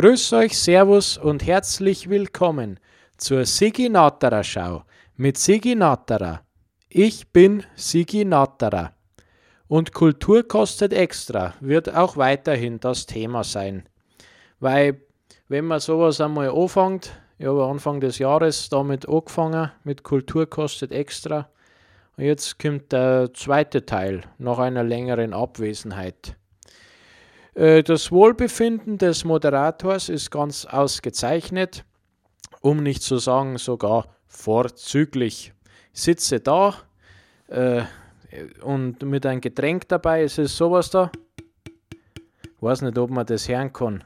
Grüß euch, Servus und herzlich willkommen zur Sigi Natterer Schau mit Sigi Natterer. Ich bin Sigi Natterer. Und Kultur kostet extra wird auch weiterhin das Thema sein. Weil, wenn man sowas einmal anfängt, ich habe Anfang des Jahres damit angefangen, mit Kultur kostet extra. Und jetzt kommt der zweite Teil nach einer längeren Abwesenheit. Äh, das Wohlbefinden des Moderators ist ganz ausgezeichnet, um nicht zu sagen sogar vorzüglich. Ich sitze da äh, und mit einem Getränk dabei, es ist sowas da. Ich weiß nicht, ob man das hören kann.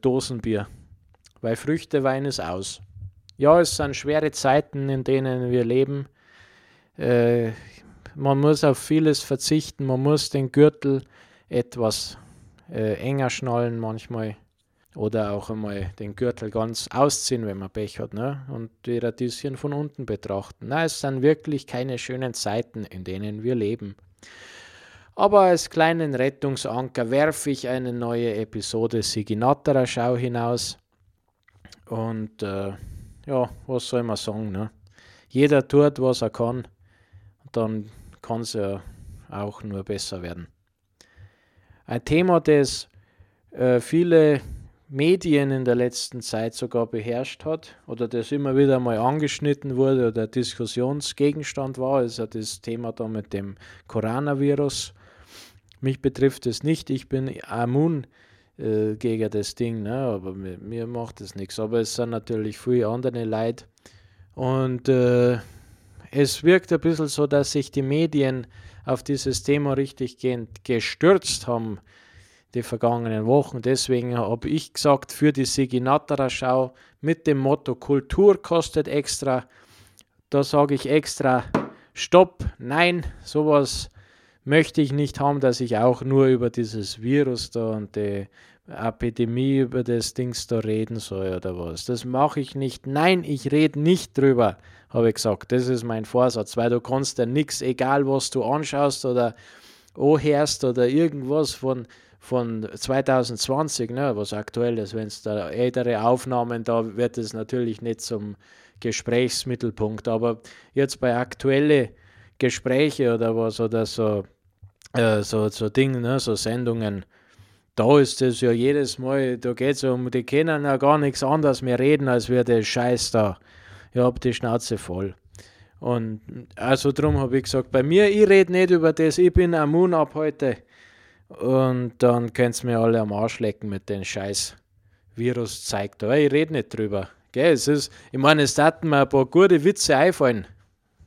Dosenbier weil Früchtewein ist aus. Ja, es sind schwere Zeiten, in denen wir leben. Äh, man muss auf vieles verzichten, man muss den Gürtel etwas äh, enger schnallen manchmal oder auch einmal den Gürtel ganz ausziehen, wenn man Pech hat, ne? und die Radieschen von unten betrachten. Na, es sind wirklich keine schönen Zeiten, in denen wir leben. Aber als kleinen Rettungsanker werfe ich eine neue Episode Siginatterer Schau hinaus. Und äh, ja, was soll man sagen? Ne? Jeder tut, was er kann, dann kann es ja auch nur besser werden. Ein Thema, das äh, viele Medien in der letzten Zeit sogar beherrscht hat oder das immer wieder mal angeschnitten wurde oder Diskussionsgegenstand war, ist ja das Thema da mit dem Coronavirus. Mich betrifft es nicht, ich bin immun äh, gegen das Ding, ne? aber mir, mir macht das nichts. Aber es sind natürlich viele andere Leute und äh, es wirkt ein bisschen so, dass sich die Medien auf dieses Thema richtig gestürzt haben die vergangenen Wochen. Deswegen habe ich gesagt, für die Siginatara Schau mit dem Motto Kultur kostet extra, da sage ich extra, stopp, nein, sowas möchte ich nicht haben, dass ich auch nur über dieses Virus da und die Epidemie, über das Dings da reden soll oder was. Das mache ich nicht. Nein, ich rede nicht drüber, habe ich gesagt. Das ist mein Vorsatz, weil du kannst ja nichts, egal was du anschaust oder anhörst oder irgendwas von, von 2020, ne, was aktuell ist, wenn es da ältere Aufnahmen, da wird es natürlich nicht zum Gesprächsmittelpunkt. Aber jetzt bei aktuellen Gesprächen oder was oder so äh, so, so Dinge, ne, so Sendungen, da ist es ja jedes Mal, da geht es um, die können ja gar nichts anderes mehr reden, als wir der Scheiß da. Ich habe die Schnauze voll. Und also darum habe ich gesagt, bei mir, ich rede nicht über das, ich bin immun ab heute. Und dann könnt ihr mir alle am Arsch lecken mit den Scheiß Virus zeigt. Aber ich rede nicht drüber. Gell, es ist, ich meine, es taten mir ein paar gute Witze einfallen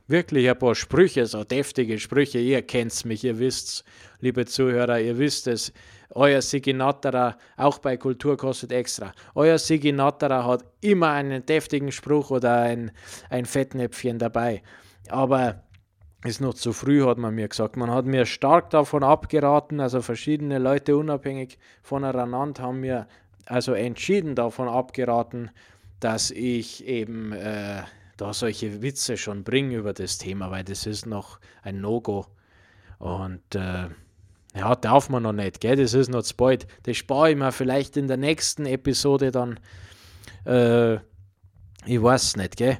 wirklich ein paar Sprüche, so deftige Sprüche. Ihr kennt mich, ihr wisst liebe Zuhörer, ihr wisst es. Euer Siginatterer, auch bei Kultur kostet extra. Euer Siginatterer hat immer einen deftigen Spruch oder ein, ein Fettnäpfchen dabei. Aber ist noch zu früh, hat man mir gesagt. Man hat mir stark davon abgeraten, also verschiedene Leute unabhängig voneinander haben mir also entschieden davon abgeraten, dass ich eben äh, da solche Witze schon bringen über das Thema, weil das ist noch ein No-Go. Und äh, ja, darf man noch nicht, gell? das ist noch zu bald. Das spare ich mir vielleicht in der nächsten Episode dann. Äh, ich weiß nicht, gell?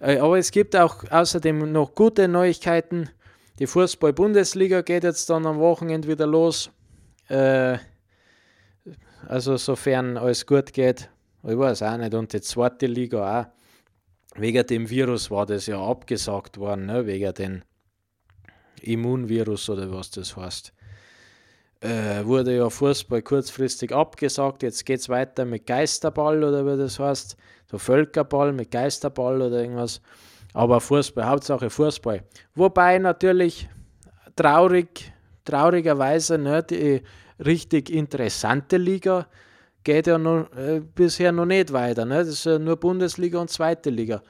Äh, aber es gibt auch außerdem noch gute Neuigkeiten. Die Fußball-Bundesliga geht jetzt dann am Wochenende wieder los. Äh, also sofern alles gut geht. Ich weiß auch nicht. Und die zweite Liga auch wegen dem Virus war das ja abgesagt worden, ne? wegen dem Immunvirus oder was das heißt. Äh, wurde ja Fußball kurzfristig abgesagt, jetzt geht es weiter mit Geisterball oder wie das heißt, so Völkerball mit Geisterball oder irgendwas. Aber Fußball, Hauptsache Fußball. Wobei natürlich traurig, traurigerweise ne, die richtig interessante Liga geht ja noch, äh, bisher noch nicht weiter. Ne? Das ist ja nur Bundesliga und zweite Liga.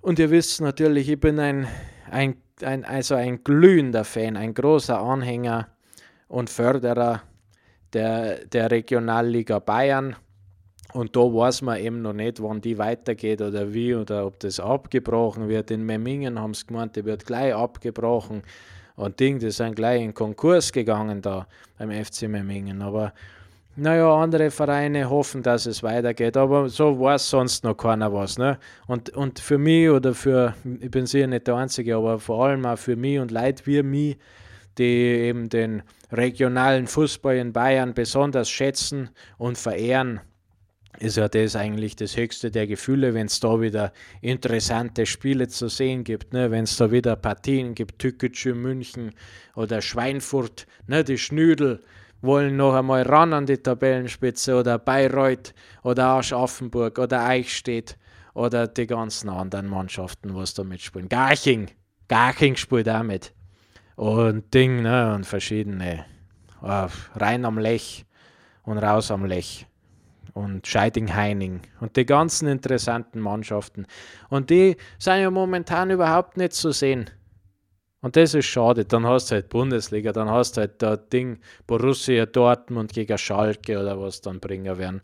Und ihr wisst natürlich, ich bin ein, ein, ein, also ein glühender Fan, ein großer Anhänger und Förderer der, der Regionalliga Bayern. Und da weiß man eben noch nicht, wann die weitergeht oder wie oder ob das abgebrochen wird. In Memmingen haben sie gemeint, die wird gleich abgebrochen. Und Ding, die sind gleich in Konkurs gegangen da beim FC Memmingen. Aber naja, andere Vereine hoffen, dass es weitergeht, aber so weiß sonst noch keiner was. Ne? Und, und für mich oder für, ich bin sicher nicht der Einzige, aber vor allem auch für mich und Leute wie mich, die eben den regionalen Fußball in Bayern besonders schätzen und verehren, ist ja das eigentlich das höchste der Gefühle, wenn es da wieder interessante Spiele zu sehen gibt, ne? wenn es da wieder Partien gibt, Tüketschü München oder Schweinfurt, ne? die Schnüdel, wollen noch einmal ran an die Tabellenspitze oder Bayreuth oder Aschaffenburg oder Eichstätt oder die ganzen anderen Mannschaften, was da mitspielen. Garching, Garching spielt auch mit. Und Ding, ne, und verschiedene. Rein am Lech und raus am Lech. Und Scheiding-Heining und die ganzen interessanten Mannschaften. Und die sind ja momentan überhaupt nicht zu sehen. Und das ist schade. Dann hast du halt Bundesliga, dann hast du halt das Ding Borussia Dortmund gegen Schalke oder was dann bringen werden.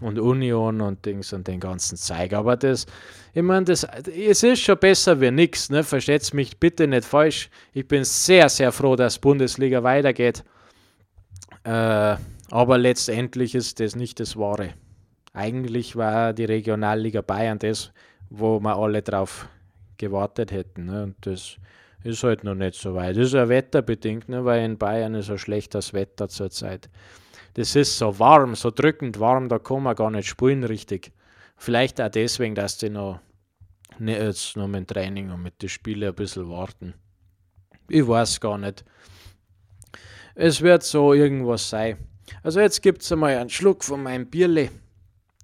Und Union und Dings und den ganzen Zeug. Aber das, ich meine, das, es ist schon besser wie nichts. Ne? Versteht mich bitte nicht falsch. Ich bin sehr, sehr froh, dass Bundesliga weitergeht. Äh, aber letztendlich ist das nicht das Wahre. Eigentlich war die Regionalliga Bayern das, wo wir alle drauf gewartet hätten. Ne? Und das ist halt noch nicht so weit. Ist ja wetterbedingt, ne? weil in Bayern ist ein schlechtes Wetter zurzeit. Das ist so warm, so drückend warm, da kann man gar nicht spielen richtig. Vielleicht auch deswegen, dass die noch, nicht jetzt noch mit Training und mit den Spielen ein bisschen warten. Ich weiß gar nicht. Es wird so irgendwas sein. Also jetzt gibt es einmal einen Schluck von meinem Bierle,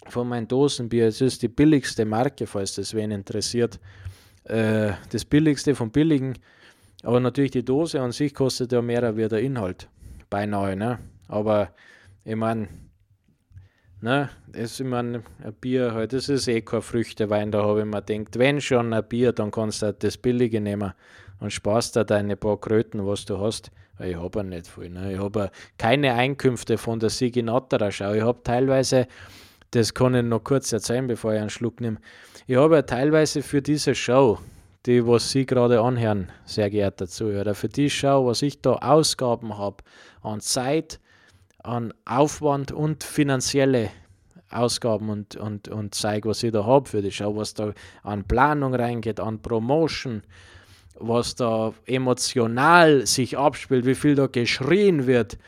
von meinem Dosenbier. Es ist die billigste Marke, falls das wen interessiert äh, das billigste vom billigen. Aber natürlich die Dose an sich kostet ja mehr wie der Inhalt. Beinahe, ne? Aber ich meine, ne, das ist immer ein Bier halt, das ist eh kein Früchtewein, da habe ich mir gedacht, wenn schon ein Bier, dann kannst du halt das billige nehmen und sparst da deine paar Kröten, was du hast. Weil ich habe ja nicht viel. Ne? Ich habe keine Einkünfte von der Siginatterer Schau. Ich habe teilweise, das kann ich noch kurz erzählen, bevor ich einen Schluck nehme, ich habe ja teilweise für diese Show, die was Sie gerade anhören, sehr geehrter Zuhörer, für die Show, was ich da Ausgaben habe an Zeit, an Aufwand und finanzielle Ausgaben und, und, und zeige, was ich da habe für die Show, was da an Planung reingeht, an Promotion, was da emotional sich abspielt, wie viel da geschrien wird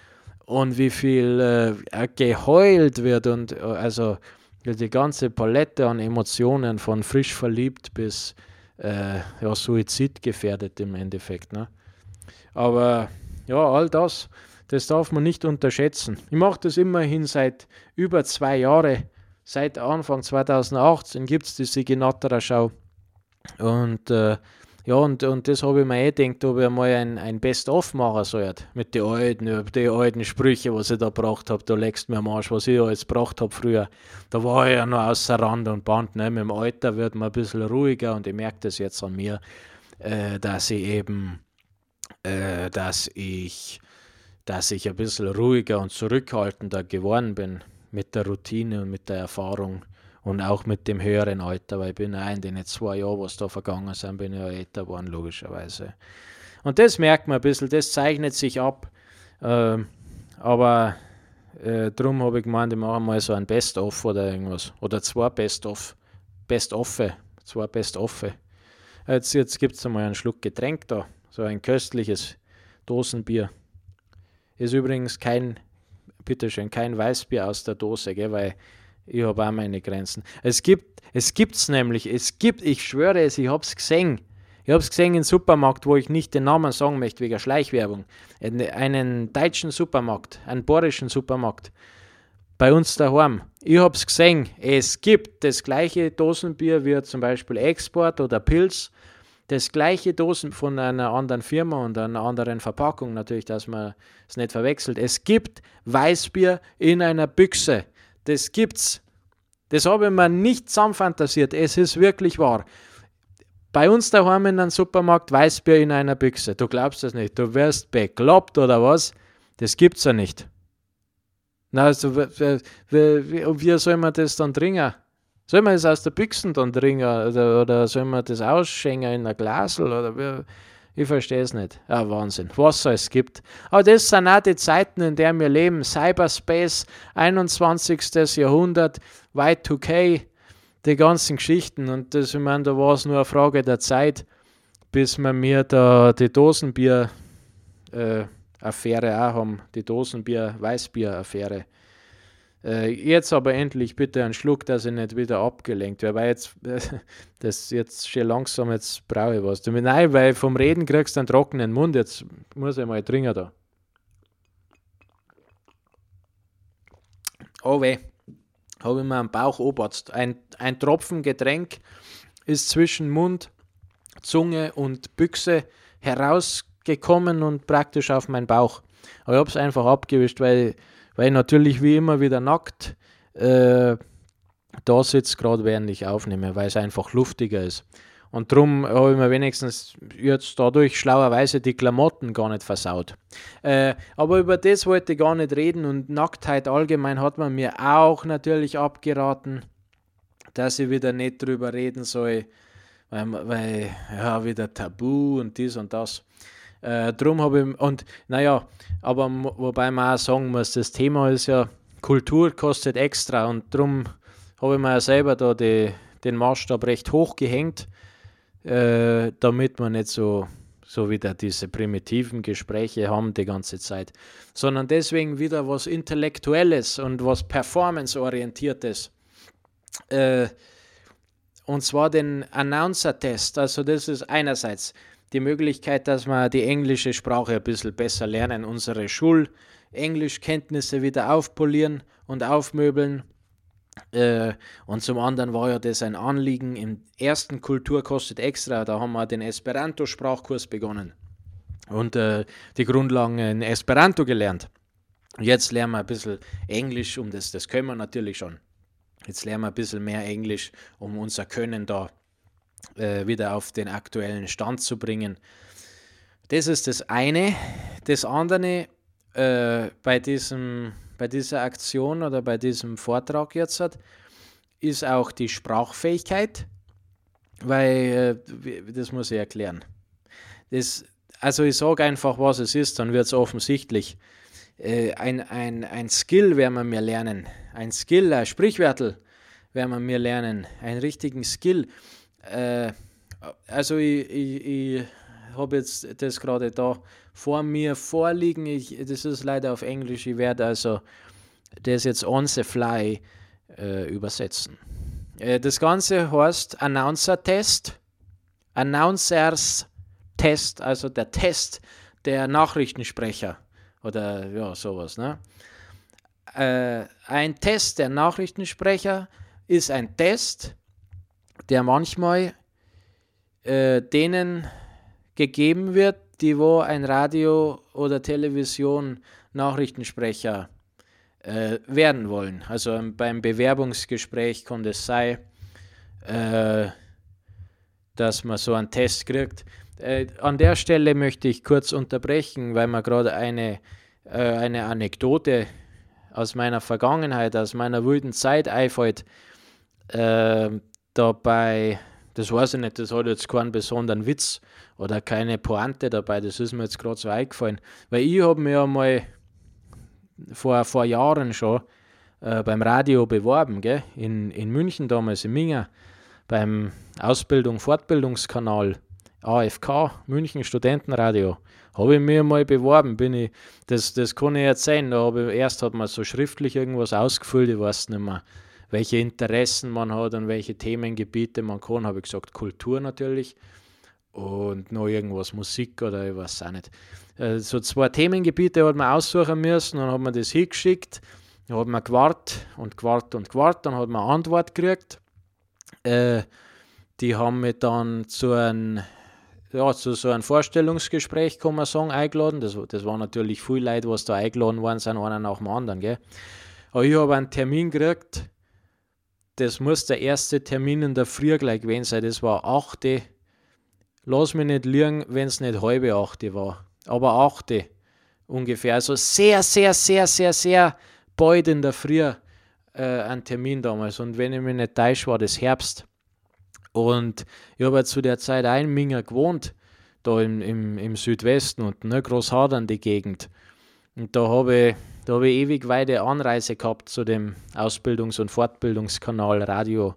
und wie viel äh, geheult wird und äh, also die ganze Palette an Emotionen von frisch verliebt bis äh, ja, suizidgefährdet im Endeffekt. Ne? Aber ja, all das, das darf man nicht unterschätzen. Ich mache das immerhin seit über zwei Jahren. Seit Anfang 2018 gibt es die Siginatterer Schau. Und äh, ja, und, und das habe ich mir eh gedacht, ob ich mal ein, ein Best-of machen sollte. Mit den alten, die alten Sprüche, was ich da gebracht habe. Da legst du mir am Arsch, was ich alles gebracht habe früher. Da war ich ja noch außer Rand und Band. Ne? Mit dem Alter wird man ein bisschen ruhiger und ich merke das jetzt an mir, äh, dass ich eben, äh, dass ich, dass ich ein bisschen ruhiger und zurückhaltender geworden bin mit der Routine und mit der Erfahrung und auch mit dem höheren Alter, weil ich bin ja in den zwei Jahren, was da vergangen sind, bin ich ja älter geworden, logischerweise. Und das merkt man ein bisschen, das zeichnet sich ab. Äh, aber äh, darum habe ich gemeint, ich mache mal so ein Best-of oder irgendwas. Oder zwei Best-of. Best-Offe. Zwei Best-Offe. Jetzt, jetzt gibt es einmal einen Schluck Getränk da. So ein köstliches Dosenbier. Ist übrigens kein, bitteschön, kein Weißbier aus der Dose, gell, weil ich habe auch meine Grenzen. Es gibt es gibt's nämlich, es gibt, ich schwöre es, ich habe es gesehen. Ich habe es gesehen im Supermarkt, wo ich nicht den Namen sagen möchte, wegen Schleichwerbung. Einen deutschen Supermarkt, einen bayerischen Supermarkt. Bei uns daheim. Ich habe es gesehen. Es gibt das gleiche Dosenbier wie zum Beispiel Export oder Pilz. Das gleiche Dosen von einer anderen Firma und einer anderen Verpackung, natürlich, dass man es nicht verwechselt. Es gibt Weißbier in einer Büchse. Das gibt's. Das habe ich mir nicht zusammenfantasiert. Es ist wirklich wahr. Bei uns daheim in einem Supermarkt Weißbier in einer Büchse. Du glaubst das nicht. Du wirst bekloppt oder was? Das gibt's ja nicht. Na, also, wie, soll man das dann trinken? Soll man es aus der Büchse dann trinken oder, oder soll man das ausschenken in ein Glasel? Oder wie? Ich verstehe es nicht. Ja, Wahnsinn. Was es gibt. Aber das sind auch die Zeiten, in denen wir leben. Cyberspace, 21. Jahrhundert, Y2K, die ganzen Geschichten. Und das, ich meine, da war es nur eine Frage der Zeit, bis wir mir da die Dosenbier-Affäre äh, auch haben. Die Dosenbier-Weißbier-Affäre. Äh, jetzt aber endlich bitte einen Schluck, dass ich nicht wieder abgelenkt werde, weil jetzt, das jetzt schon langsam, jetzt brauche ich was. Nein, weil vom Reden kriegst du einen trockenen Mund, jetzt muss ich mal trinken da. Oh weh, habe ich mir am Bauch oberst. Ein, ein Tropfen Getränk ist zwischen Mund, Zunge und Büchse herausgekommen und praktisch auf meinen Bauch. Aber ich habe es einfach abgewischt, weil weil ich natürlich wie immer wieder nackt äh, da sitze, gerade während ich aufnehme, weil es einfach luftiger ist. Und darum habe ich mir wenigstens jetzt dadurch schlauerweise die Klamotten gar nicht versaut. Äh, aber über das wollte ich gar nicht reden und Nacktheit allgemein hat man mir auch natürlich abgeraten, dass ich wieder nicht drüber reden soll, weil, weil ja, wieder Tabu und dies und das. Äh, drum habe ich, und naja, aber wobei man auch sagen muss, das Thema ist ja, Kultur kostet extra und darum habe ich mir ja selber da die, den Maßstab recht hoch gehängt, äh, damit wir nicht so, so wieder diese primitiven Gespräche haben die ganze Zeit, sondern deswegen wieder was Intellektuelles und was Performance-orientiertes. Äh, und zwar den Announcer-Test. Also das ist einerseits die Möglichkeit, dass wir die englische Sprache ein bisschen besser lernen, unsere Schulenglischkenntnisse wieder aufpolieren und aufmöbeln. Äh, und zum anderen war ja das ein Anliegen im ersten Kultur kostet extra, da haben wir den Esperanto-Sprachkurs begonnen und äh, die Grundlagen in Esperanto gelernt. Jetzt lernen wir ein bisschen Englisch, um das, das können wir natürlich schon. Jetzt lernen wir ein bisschen mehr Englisch, um unser Können da äh, wieder auf den aktuellen Stand zu bringen. Das ist das eine. Das andere äh, bei, diesem, bei dieser Aktion oder bei diesem Vortrag jetzt hat, ist auch die Sprachfähigkeit, weil äh, das muss ich erklären. Das, also ich sage einfach, was es ist, dann wird es offensichtlich. Äh, ein, ein, ein Skill werden wir mir lernen. Ein Skill, ein Sprichwörtel werden wir mir lernen. Einen richtigen Skill. Äh, also ich, ich, ich habe jetzt das gerade da vor mir vorliegen. Ich, das ist leider auf Englisch. Ich werde also das jetzt on the fly äh, übersetzen. Äh, das Ganze heißt Announcer Test. Announcers Test, also der Test der Nachrichtensprecher oder ja, sowas. Ne? Äh, ein Test der Nachrichtensprecher ist ein Test, der manchmal äh, denen gegeben wird, die wo ein Radio oder Television Nachrichtensprecher äh, werden wollen. Also beim Bewerbungsgespräch kann es sein, äh, dass man so einen Test kriegt. Äh, an der Stelle möchte ich kurz unterbrechen, weil mir gerade eine, äh, eine Anekdote aus meiner Vergangenheit, aus meiner wilden Zeit einfällt. Äh, dabei, das weiß ich nicht, das hat jetzt keinen besonderen Witz oder keine Pointe dabei, das ist mir jetzt gerade so eingefallen. Weil ich habe mir ja mal vor, vor Jahren schon äh, beim Radio beworben, gell? In, in München damals, in Minga, beim Ausbildung-Fortbildungskanal AFK, München Studentenradio. Habe ich mir mal beworben, bin ich, das, das kann ich erzählen, da habe ich, erst hat man so schriftlich irgendwas ausgefüllt, ich weiß nicht mehr welche Interessen man hat und welche Themengebiete man kann, habe ich gesagt, Kultur natürlich und noch irgendwas Musik oder ich weiß auch nicht. Äh, so zwei Themengebiete hat man aussuchen müssen und hat man das hingeschickt. Dann hat man gewartet und gewartet und gewartet, dann hat man eine Antwort gekriegt. Äh, die haben mich dann zu einem, ja, zu so einem Vorstellungsgespräch, kann man sagen, eingeladen. Das, das war natürlich viel Leute, was da eingeladen worden sind, einer nach dem anderen. Gell? Aber ich habe einen Termin gekriegt das muss der erste Termin in der Früh gleich gewesen sein. Das war 8. Lass mich nicht liegen, wenn es nicht halbe 8. war. Aber 8. ungefähr. Also sehr, sehr, sehr, sehr, sehr bald in der Früh äh, ein Termin damals. Und wenn ich mich nicht täusche, war das Herbst. Und ich habe zu der Zeit ein Minger gewohnt. da im, im, im Südwesten und ne, Großhadern die Gegend. Und da habe ich, hab ich ewig weite Anreise gehabt zu dem Ausbildungs- und Fortbildungskanal Radio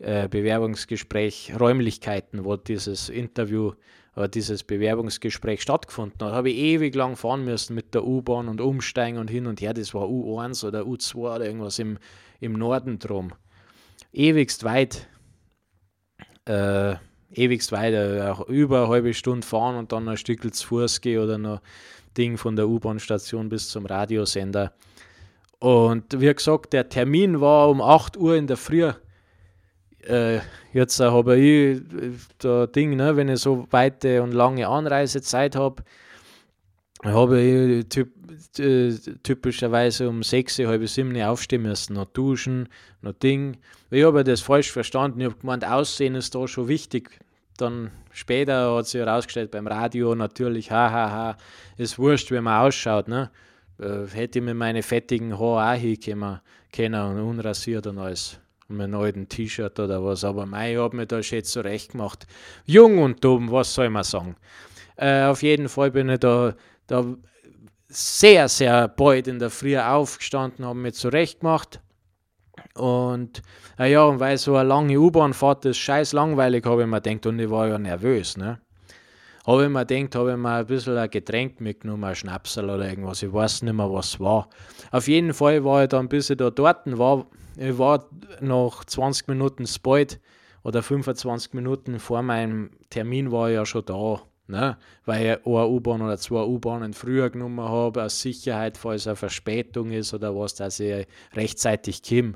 äh, Bewerbungsgespräch Räumlichkeiten, wo dieses Interview oder dieses Bewerbungsgespräch stattgefunden hat. Da habe ich ewig lang fahren müssen mit der U-Bahn und umsteigen und hin und her. Das war U1 oder U2 oder irgendwas im, im Norden drum. Ewigst weit. Äh, ewigst weit, äh, über eine halbe Stunde fahren und dann ein Stück zu Fuß gehen oder noch Ding von der U-Bahn-Station bis zum Radiosender. Und wie gesagt, der Termin war um 8 Uhr in der Früh. Äh, jetzt äh, habe ich äh, da Ding, ne, wenn ich so weite und lange Anreisezeit habe, habe ich typ, äh, typischerweise um 6, halb 7 aufstehen müssen, noch duschen, noch Ding. Ich habe das falsch verstanden. Ich habe gemeint, Aussehen ist da schon wichtig. Dann später hat sich herausgestellt beim Radio natürlich, hahaha, ha, ha, ist wurscht, wie man ausschaut. Ne? Äh, hätte ich mir meine fettigen Haare auch hinkommen können und unrasiert und alles. Und mein alten T-Shirt oder was. Aber mei, ich habe mir da schon zurecht gemacht. Jung und dumm, was soll man sagen? Äh, auf jeden Fall bin ich da, da sehr, sehr bald in der Früh aufgestanden, habe mir zurecht gemacht und äh, ja, und weil so eine lange U-Bahn-Fahrt ist scheiß langweilig, habe ich mir gedacht, und ich war ja nervös, ne? Habe ich mir gedacht, habe ich mir ein bisschen ein Getränk mitgenommen, ein Schnapsel oder irgendwas, ich weiß nicht mehr, was war. Auf jeden Fall war ich dann, bis ich da dort war, ich war nach 20 Minuten spät oder 25 Minuten vor meinem Termin war ich ja schon da. Ne? Weil ich eine U-Bahn oder zwei U-Bahnen früher genommen habe, aus Sicherheit, falls eine Verspätung ist oder was, dass ich rechtzeitig komme.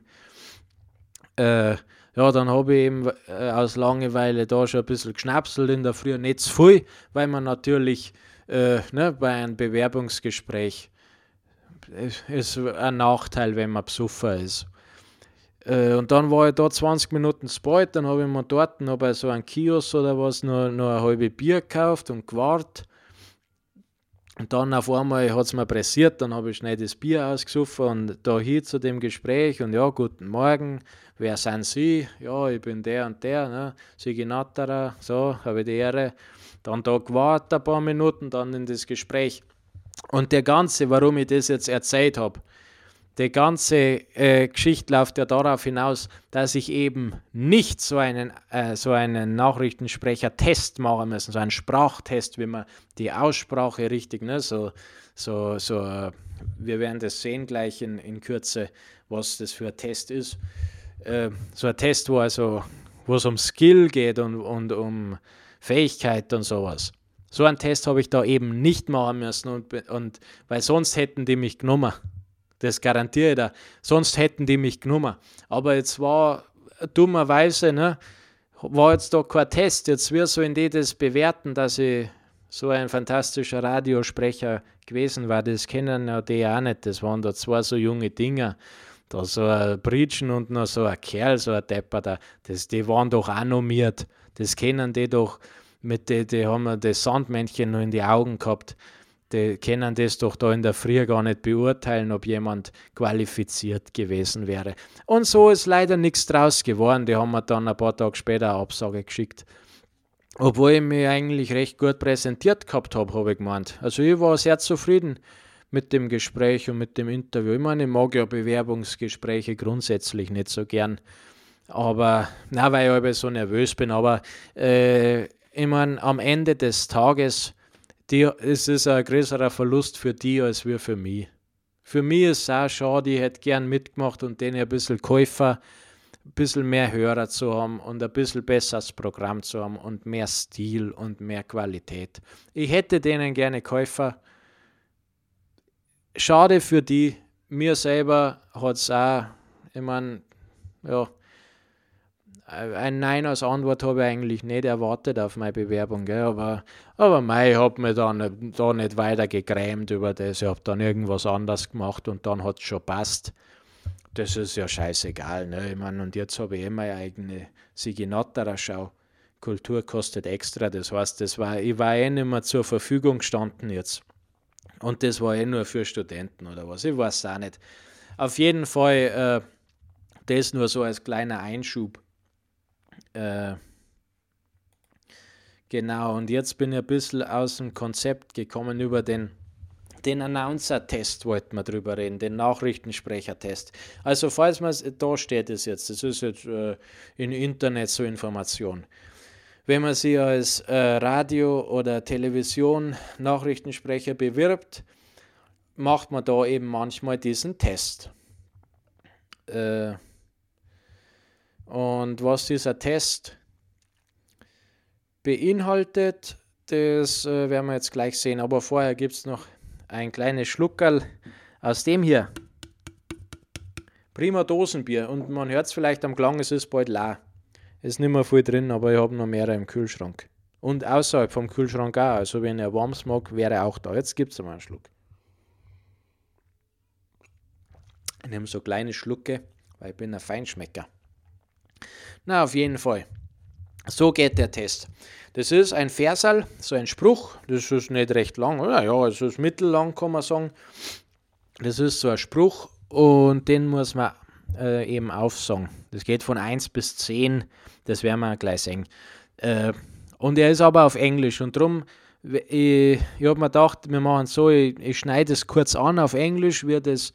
Äh, ja, dann habe ich eben äh, aus Langeweile da schon ein bisschen geschnapselt in der Früh, nicht zu viel, weil man natürlich äh, ne, bei einem Bewerbungsgespräch ist ein Nachteil, wenn man besoffen ist. Äh, und dann war ich da 20 Minuten spät, dann habe ich mir dort noch bei so einem Kiosk oder was noch, noch ein halbe Bier gekauft und gewartet. Und dann auf einmal hat es mir pressiert, dann habe ich schnell das Bier ausgesucht und da hier zu dem Gespräch und ja, guten Morgen, wer sind Sie? Ja, ich bin der und der, ne? Sigi Natterer, so, habe ich die Ehre. Dann da gewartet ein paar Minuten, dann in das Gespräch. Und der Ganze, warum ich das jetzt erzählt habe, die ganze äh, Geschichte läuft ja darauf hinaus, dass ich eben nicht so einen, äh, so einen Nachrichtensprecher-Test machen müssen, so einen Sprachtest, wie man die Aussprache richtig, ne, so, so, so, äh, wir werden das sehen gleich in, in Kürze, was das für ein Test ist. Äh, so ein Test, wo also, es um Skill geht und, und um Fähigkeit und sowas. So einen Test habe ich da eben nicht machen müssen und, und weil sonst hätten die mich genommen. Das garantiere ich da. Sonst hätten die mich genommen. Aber jetzt war dummerweise, ne, war jetzt da kein Test. Jetzt wir so in die das bewerten, dass ich so ein fantastischer Radiosprecher gewesen war. Das kennen ja die auch nicht. Das waren da zwei so junge Dinger. Da so ein Britschen und noch so ein Kerl, so ein Depper da. Das, die waren doch auch normiert. Das kennen die doch. Mit die, die haben das Sandmännchen noch in die Augen gehabt die können das doch da in der Früh gar nicht beurteilen, ob jemand qualifiziert gewesen wäre. Und so ist leider nichts draus geworden. Die haben mir dann ein paar Tage später eine Absage geschickt. Obwohl ich mich eigentlich recht gut präsentiert gehabt habe, habe ich gemeint. Also ich war sehr zufrieden mit dem Gespräch und mit dem Interview. Ich meine, ich mag ja Bewerbungsgespräche grundsätzlich nicht so gern. Aber, na, weil ich so nervös bin. Aber äh, ich meine, am Ende des Tages die, es ist ein größerer Verlust für die als wir für mich. Für mich ist es auch schade, ich hätte gern mitgemacht und denen ein bisschen Käufer, ein bisschen mehr Hörer zu haben und ein bisschen besseres Programm zu haben und mehr Stil und mehr Qualität. Ich hätte denen gerne Käufer. Schade für die. Mir selber hat es auch, ich meine, ja, ein Nein als Antwort habe ich eigentlich nicht erwartet auf meine Bewerbung, gell? aber, aber mei, ich habe mich dann da nicht weiter gegrämt über das. Ich habe dann irgendwas anderes gemacht und dann hat es schon passt. Das ist ja scheißegal. Ne? Ich mein, und jetzt habe ich eh meine eigene Siginatterer-Schau. Kultur kostet extra, das heißt, das war, ich war eh nicht mehr zur Verfügung gestanden jetzt. Und das war eh nur für Studenten oder was, ich weiß auch nicht. Auf jeden Fall, äh, das nur so als kleiner Einschub. Äh, Genau, und jetzt bin ich ein bisschen aus dem Konzept gekommen über den, den Announcer-Test, wollten wir drüber reden, den Nachrichtensprecher-Test. Also, falls man da steht es jetzt, das ist jetzt äh, im Internet so Information. Wenn man sich als äh, Radio- oder Television-Nachrichtensprecher bewirbt, macht man da eben manchmal diesen Test. Äh, und was dieser Test beinhaltet, das äh, werden wir jetzt gleich sehen. Aber vorher gibt es noch ein kleines Schluckerl aus dem hier. Prima Dosenbier. Und man hört es vielleicht am Klang, es ist bald la. Es ist nicht mehr viel drin, aber ich habe noch mehrere im Kühlschrank. Und außerhalb vom Kühlschrank auch. Also wenn ihr warmes mag, wäre auch da. Jetzt gibt es mal einen Schluck. Ich nehme so kleine Schlucke, weil ich bin ein Feinschmecker. Na, auf jeden Fall. So geht der Test. Das ist ein Versal, so ein Spruch. Das ist nicht recht lang, oder? Ja, es ist mittellang, kann man sagen. Das ist so ein Spruch und den muss man äh, eben aufsagen. Das geht von 1 bis 10, das werden wir gleich sehen. Äh, und er ist aber auf Englisch und darum, ich, ich habe mir gedacht, wir machen so, ich, ich schneide es kurz an auf Englisch, wie das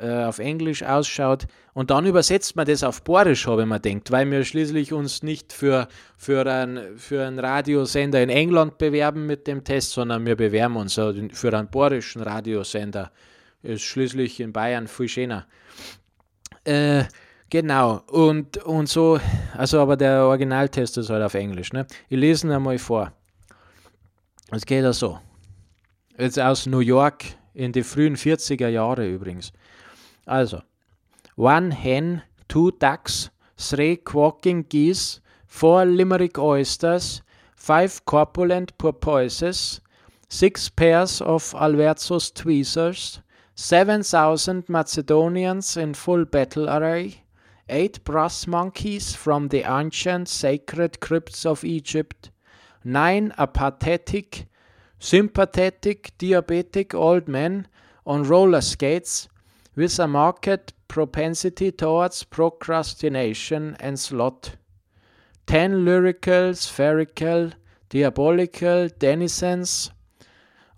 äh, auf Englisch ausschaut. Und dann übersetzt man das auf Borisch, habe ich mir gedacht, weil wir schließlich uns nicht für, für, ein, für einen Radiosender in England bewerben mit dem Test, sondern wir bewerben uns für einen borischen Radiosender. Ist schließlich in Bayern viel schöner. Äh, genau, und, und so, also aber der Originaltest ist halt auf Englisch. Ne? Ich lese ihn einmal vor. Es geht ja so. Jetzt aus New York in die frühen 40er Jahre übrigens. Also, one hen, two ducks, three quaking geese, four limerick oysters, five corpulent porpoises, six pairs of Albertus tweezers, seven thousand Macedonians in full battle array, eight brass monkeys from the ancient sacred crypts of Egypt, nine apathetic, sympathetic, diabetic old men on roller skates with a marked propensity towards procrastination and sloth. Ten lyrical, spherical, diabolical denizens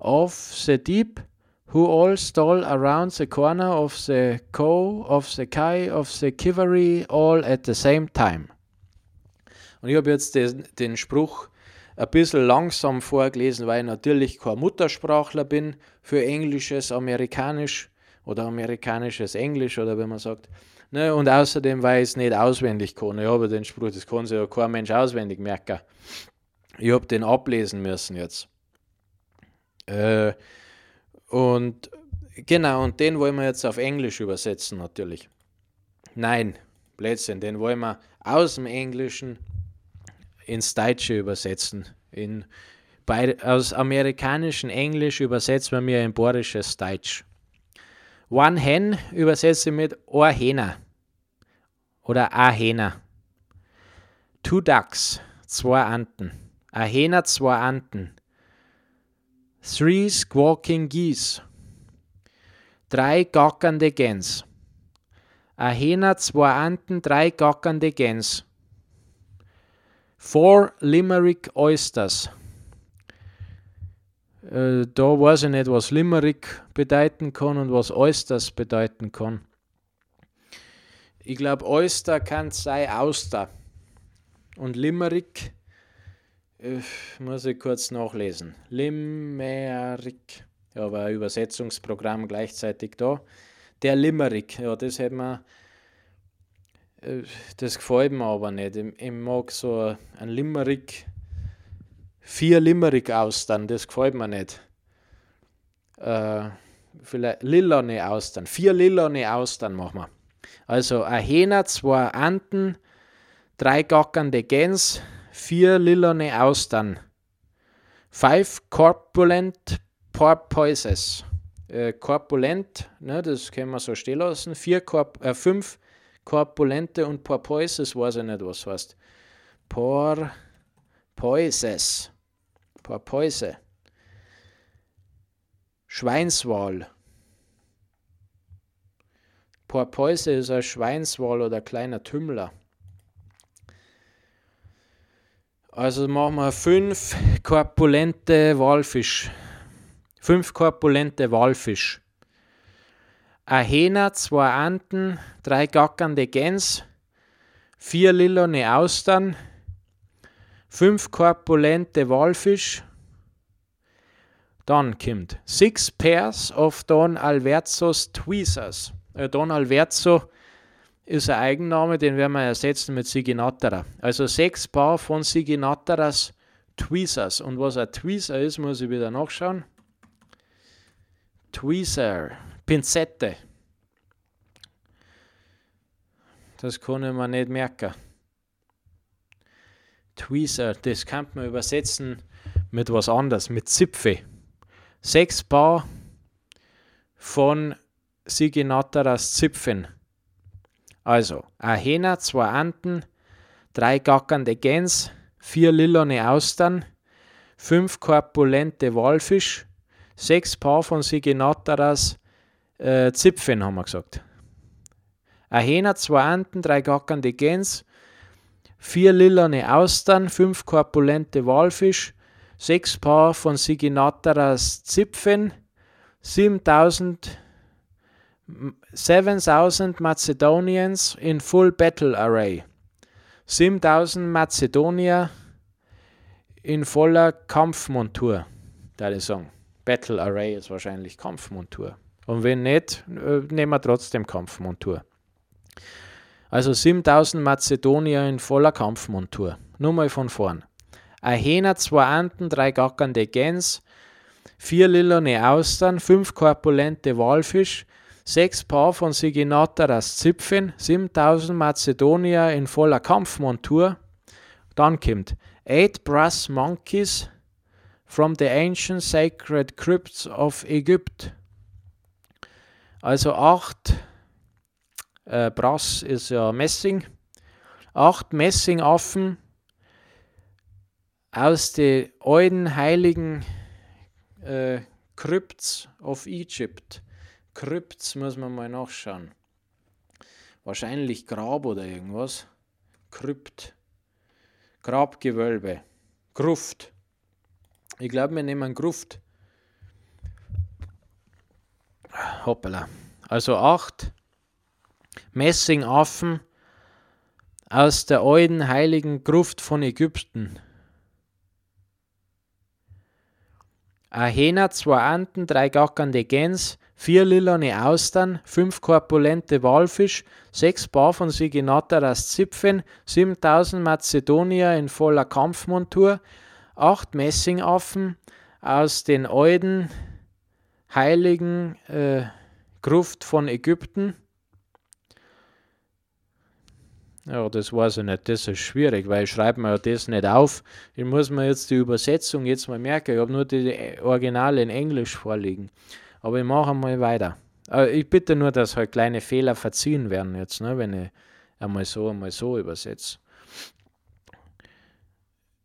of the deep, who all stole around the corner of the cow, of the kai, of the kivery, all at the same time. Und ich habe jetzt den, den Spruch ein bisschen langsam vorgelesen, weil ich natürlich kein Muttersprachler bin für Englisches, Amerikanisch oder amerikanisches Englisch oder wenn man sagt. Ne, und außerdem, weil ich es nicht auswendig kann. Ich habe den Spruch, das kann sich ja kein Mensch auswendig merken. Ich habe den ablesen müssen jetzt. Äh, und genau, und den wollen wir jetzt auf Englisch übersetzen natürlich. Nein, Blödsinn, den wollen wir aus dem Englischen ins Deutsche übersetzen. In, bei, aus amerikanischen Englisch übersetzen wir mir in borisches Deutsch. One Hen übersetze mit Hähner oder A Hähner. Two Ducks, zwei Anten. A Hähner, zwei Anten. Three Squawking Geese, drei gackernde Gänse. A Hähner, zwei Anten, drei gackernde Gänse. Four Limerick Oysters, äh, da weiß ich nicht, was Limerick bedeuten kann und was Oysters bedeuten kann. Ich glaube, Oyster kann sein Auster. Und Limerick, äh, muss ich kurz nachlesen. Limerick, ja, war ein Übersetzungsprogramm gleichzeitig da. Der Limerick, ja, das hätte man, äh, das gefällt mir aber nicht. Ich, ich mag so ein Limerick vier Limerick-Austern, das gefällt mir nicht. Äh, vielleicht lilane Austern, vier lilane Austern machen wir. Also ein Hähner, zwei Anten, drei gackernde Gänse, vier lilane Austern. Five corpulent porpoises. Äh, corpulent, ne, das können wir so stehen lassen. Vier Korp äh, fünf korpulente und porpoises, weiß ich nicht, was heißt. Porpoises. Porpoise, Schweinswal. Porpoise ist ein Schweinswal oder ein kleiner Tümmler. Also machen wir fünf korpulente Walfisch. Fünf korpulente Walfisch. Ein Hähner, zwei Anten, drei gackernde Gäns, vier lilone Austern, fünf korpulente Walfisch. Dann kommt six pairs of Don Alverzos tweezers. Äh, Don Alverzo ist ein Eigenname, den werden wir ersetzen mit Siginatara. Also sechs Paar von Siginataras Tweezers. Und was ein Tweezer ist, muss ich wieder nachschauen. Tweezer, Pinzette. Das kann ich mir nicht merken. Tweezer, das kann man übersetzen mit was anderes, mit Zipfe. Sechs Paar von Siginataras Zipfen. Also, ein Hähner, zwei Anten, drei gackernde Gäns, vier lilane Austern, fünf korpulente Walfisch, sechs Paar von Sigenataras äh, Zipfen, haben wir gesagt. Ein Hähner, zwei Anten, drei gackernde Gäns, vier lilane Austern, fünf korpulente Walfisch, sechs Paar von Sigenataras Zipfen, 7000 7,000 Macedonians in full battle array. 7000 Mazedonier in voller Kampfmontur, da ich sagen. Battle Array ist wahrscheinlich Kampfmontur. Und wenn nicht, äh, nehmen wir trotzdem Kampfmontur. Also 7000 Mazedonier in voller Kampfmontur. Nur mal von vorn. Ein Hähner, zwei Anten, drei gackernde Gäns, vier lilane Austern, fünf korpulente Walfisch, sechs Paar von Siginataras Zipfen, 7000 Mazedonier in voller Kampfmontur. Dann kommt Eight Brass Monkeys from the Ancient Sacred Crypts of Egypt. Also acht, äh, Brass ist ja Messing, acht Messingaffen aus den alten heiligen äh, Crypts of Egypt Krypts muss man mal nachschauen. Wahrscheinlich Grab oder irgendwas. Krypt. Grabgewölbe. Gruft. Ich glaube, wir nehmen Gruft. Hoppala. Also acht Messingaffen aus der alten heiligen Gruft von Ägypten. Ein Hähner, zwei Anten, drei gackernde Gäns, vier lilane Austern, fünf korpulente Walfisch, sechs Paar von Siginataras Zipfen, 7000 Mazedonier in voller Kampfmontur, acht Messingaffen aus den alten heiligen äh, Gruft von Ägypten. Ja, das weiß ich nicht. Das ist schwierig, weil ich schreibe mir das nicht auf. Ich muss mir jetzt die Übersetzung jetzt mal merken. Ich habe nur die Originale in Englisch vorliegen. Aber ich mache mal weiter. Aber ich bitte nur, dass halt kleine Fehler verziehen werden jetzt, ne, wenn ich einmal so, einmal so übersetze.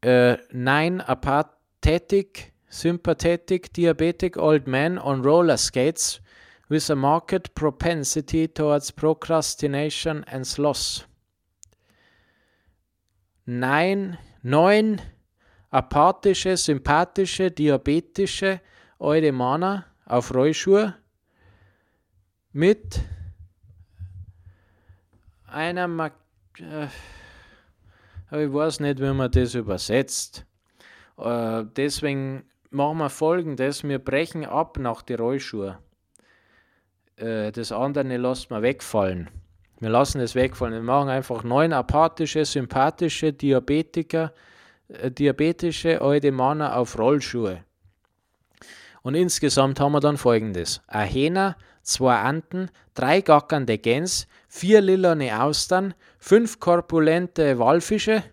Äh, nine apathetic, sympathetic, diabetic old men on roller skates with a marked propensity towards procrastination and sloth. Nein, neun apathische, sympathische, diabetische Eudemaner auf Rollschuhe mit einer, Mag äh, ich weiß nicht, wie man das übersetzt. Äh, deswegen machen wir folgendes: Wir brechen ab nach den Rollschuhen. Äh, das andere lassen wir wegfallen. Wir lassen es wegfallen. Wir machen einfach neun apathische, sympathische Diabetiker, äh, diabetische alte Männer auf Rollschuhe. Und insgesamt haben wir dann folgendes: ein Hähner, zwei Anten, drei gackernde Gäns, vier lilane Austern, fünf korpulente Walfische,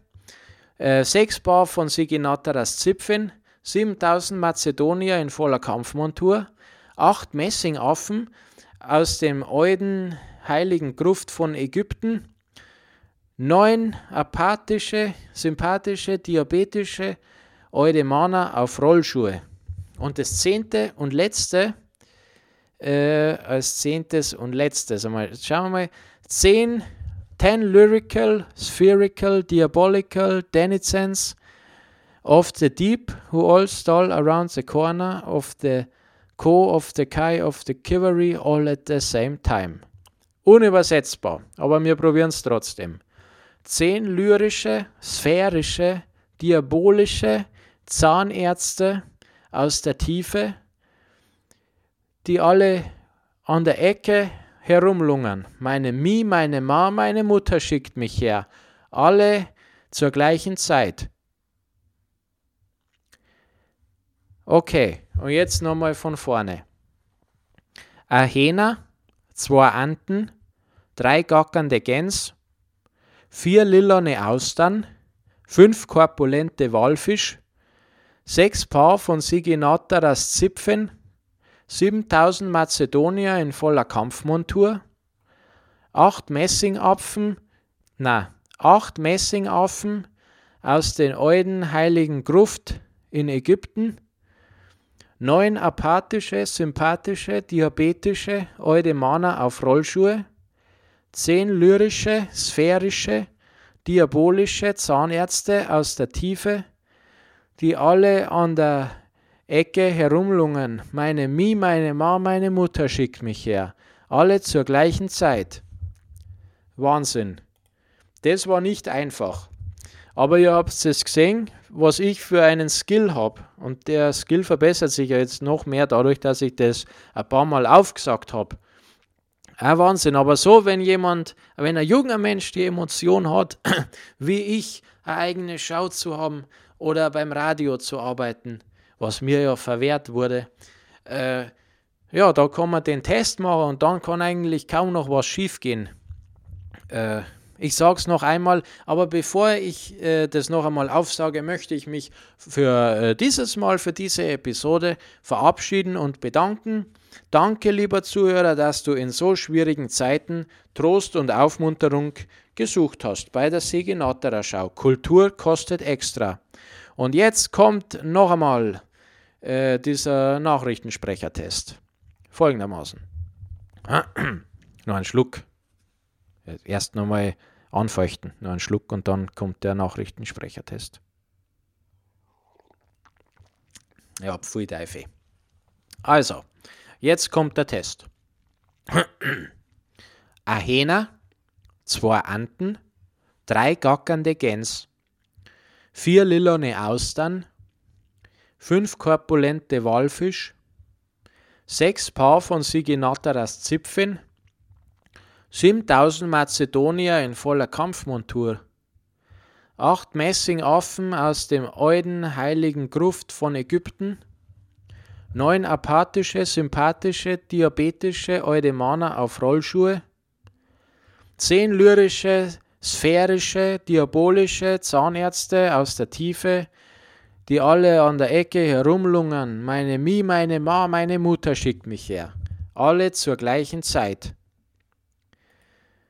äh, sechs Paar von Siginataras Zipfen, 7000 Mazedonier in voller Kampfmontur, acht Messingaffen aus dem alten heiligen Gruft von Ägypten, neun apathische, sympathische, diabetische Eudemaner auf Rollschuhe. Und das zehnte und letzte, äh, als zehntes und letztes, einmal, schauen wir mal, zehn, ten lyrical, spherical, diabolical, denizens, of the deep who all stall around the corner of the co of the kai of the cavalry all at the same time. Unübersetzbar, aber wir probieren es trotzdem. Zehn lyrische, sphärische, diabolische Zahnärzte aus der Tiefe, die alle an der Ecke herumlungern. Meine Mi, meine Ma, meine Mutter schickt mich her. Alle zur gleichen Zeit. Okay, und jetzt nochmal von vorne. Hähner, zwei Anten, drei gackernde Gäns, vier lilane Austern, fünf korpulente Walfisch, sechs Paar von Siginataras Zipfen, 7000 Mazedonier in voller Kampfmontur, acht Messingapfen, na, acht Messingaffen aus den alten heiligen Gruft in Ägypten, neun apathische, sympathische, diabetische Eudemaner auf Rollschuhe, zehn lyrische, sphärische, diabolische Zahnärzte aus der Tiefe, die alle an der Ecke herumlungen. Meine Mi, meine Ma, meine Mutter schickt mich her. Alle zur gleichen Zeit. Wahnsinn. Das war nicht einfach. Aber ihr habt es gesehen, was ich für einen Skill habe. Und der Skill verbessert sich ja jetzt noch mehr dadurch, dass ich das ein paar Mal aufgesagt habe. Ein Wahnsinn. Aber so, wenn jemand, wenn ein junger Mensch die Emotion hat, wie ich, eine eigene Schau zu haben oder beim Radio zu arbeiten, was mir ja verwehrt wurde, äh, ja, da kann man den Test machen und dann kann eigentlich kaum noch was schiefgehen. Äh, ich sage es noch einmal, aber bevor ich äh, das noch einmal aufsage, möchte ich mich für äh, dieses Mal, für diese Episode verabschieden und bedanken. Danke, lieber Zuhörer, dass du in so schwierigen Zeiten Trost und Aufmunterung gesucht hast bei der Segenaterer Schau. Kultur kostet extra. Und jetzt kommt noch einmal äh, dieser Nachrichtensprechertest. Folgendermaßen. noch ein Schluck. Erst nochmal anfeuchten, nur einen Schluck und dann kommt der Nachrichtensprechertest. Ja, pfui Teufel. Also, jetzt kommt der Test. Hähner, zwei Anten, drei gackernde Gäns, vier lilane Austern, fünf korpulente Walfisch, sechs Paar von Siginataras Zipfen, 7000 Mazedonier in voller Kampfmontur, acht Messingaffen aus dem alten heiligen Gruft von Ägypten, neun apathische, sympathische, diabetische Eudemaner auf Rollschuhe, zehn lyrische, sphärische, diabolische Zahnärzte aus der Tiefe, die alle an der Ecke herumlungern. Meine Mi, meine Ma, meine Mutter schickt mich her. Alle zur gleichen Zeit.